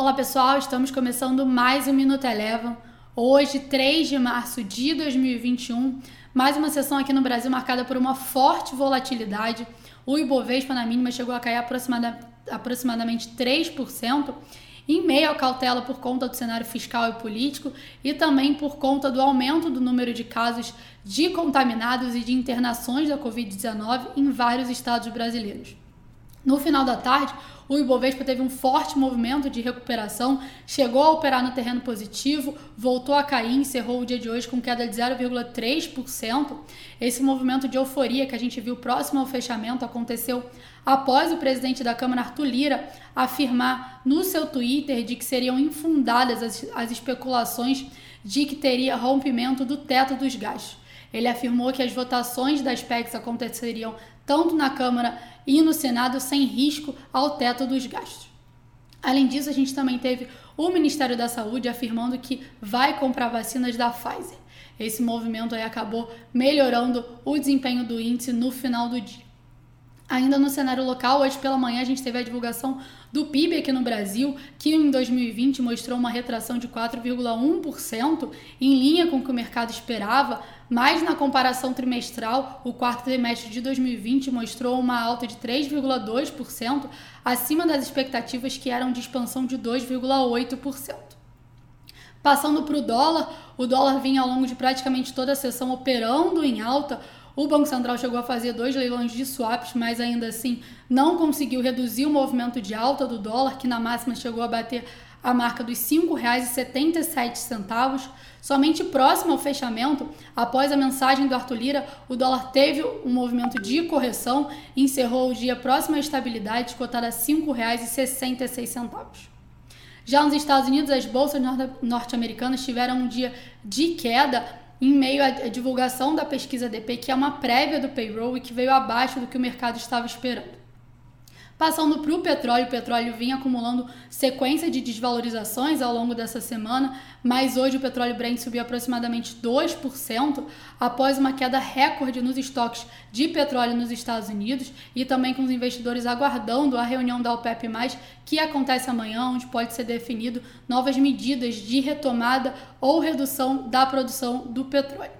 Olá pessoal, estamos começando mais um Minuto Elevam. Hoje, 3 de março de 2021, mais uma sessão aqui no Brasil marcada por uma forte volatilidade. O Ibovespa na mínima chegou a cair aproximada, aproximadamente 3%, em meio à cautela por conta do cenário fiscal e político e também por conta do aumento do número de casos de contaminados e de internações da Covid-19 em vários estados brasileiros. No final da tarde, o Ibovespa teve um forte movimento de recuperação, chegou a operar no terreno positivo, voltou a cair, encerrou o dia de hoje com queda de 0,3%. Esse movimento de euforia que a gente viu próximo ao fechamento aconteceu após o presidente da Câmara, Arthur Lira, afirmar no seu Twitter de que seriam infundadas as, as especulações de que teria rompimento do teto dos gastos. Ele afirmou que as votações das PECs aconteceriam tanto na Câmara e no Senado sem risco ao teto dos gastos. Além disso, a gente também teve o Ministério da Saúde afirmando que vai comprar vacinas da Pfizer. Esse movimento aí acabou melhorando o desempenho do índice no final do dia. Ainda no cenário local, hoje pela manhã a gente teve a divulgação do PIB aqui no Brasil, que em 2020 mostrou uma retração de 4,1%, em linha com o que o mercado esperava, mas na comparação trimestral, o quarto trimestre de 2020 mostrou uma alta de 3,2%, acima das expectativas que eram de expansão de 2,8%. Passando para o dólar, o dólar vinha ao longo de praticamente toda a sessão operando em alta, o Banco Central chegou a fazer dois leilões de swaps, mas ainda assim não conseguiu reduzir o movimento de alta do dólar, que na máxima chegou a bater a marca dos R$ 5,77. Somente próximo ao fechamento, após a mensagem do Arthur Lira, o dólar teve um movimento de correção e encerrou o dia próximo à estabilidade, cotada a R$ 5,66. Já nos Estados Unidos, as bolsas norte-americanas tiveram um dia de queda, em meio à divulgação da pesquisa DP, que é uma prévia do payroll e que veio abaixo do que o mercado estava esperando. Passando para o petróleo, o petróleo vinha acumulando sequência de desvalorizações ao longo dessa semana, mas hoje o petróleo Brent subiu aproximadamente 2% após uma queda recorde nos estoques de petróleo nos Estados Unidos e também com os investidores aguardando a reunião da OPEP+, que acontece amanhã, onde pode ser definido novas medidas de retomada ou redução da produção do petróleo.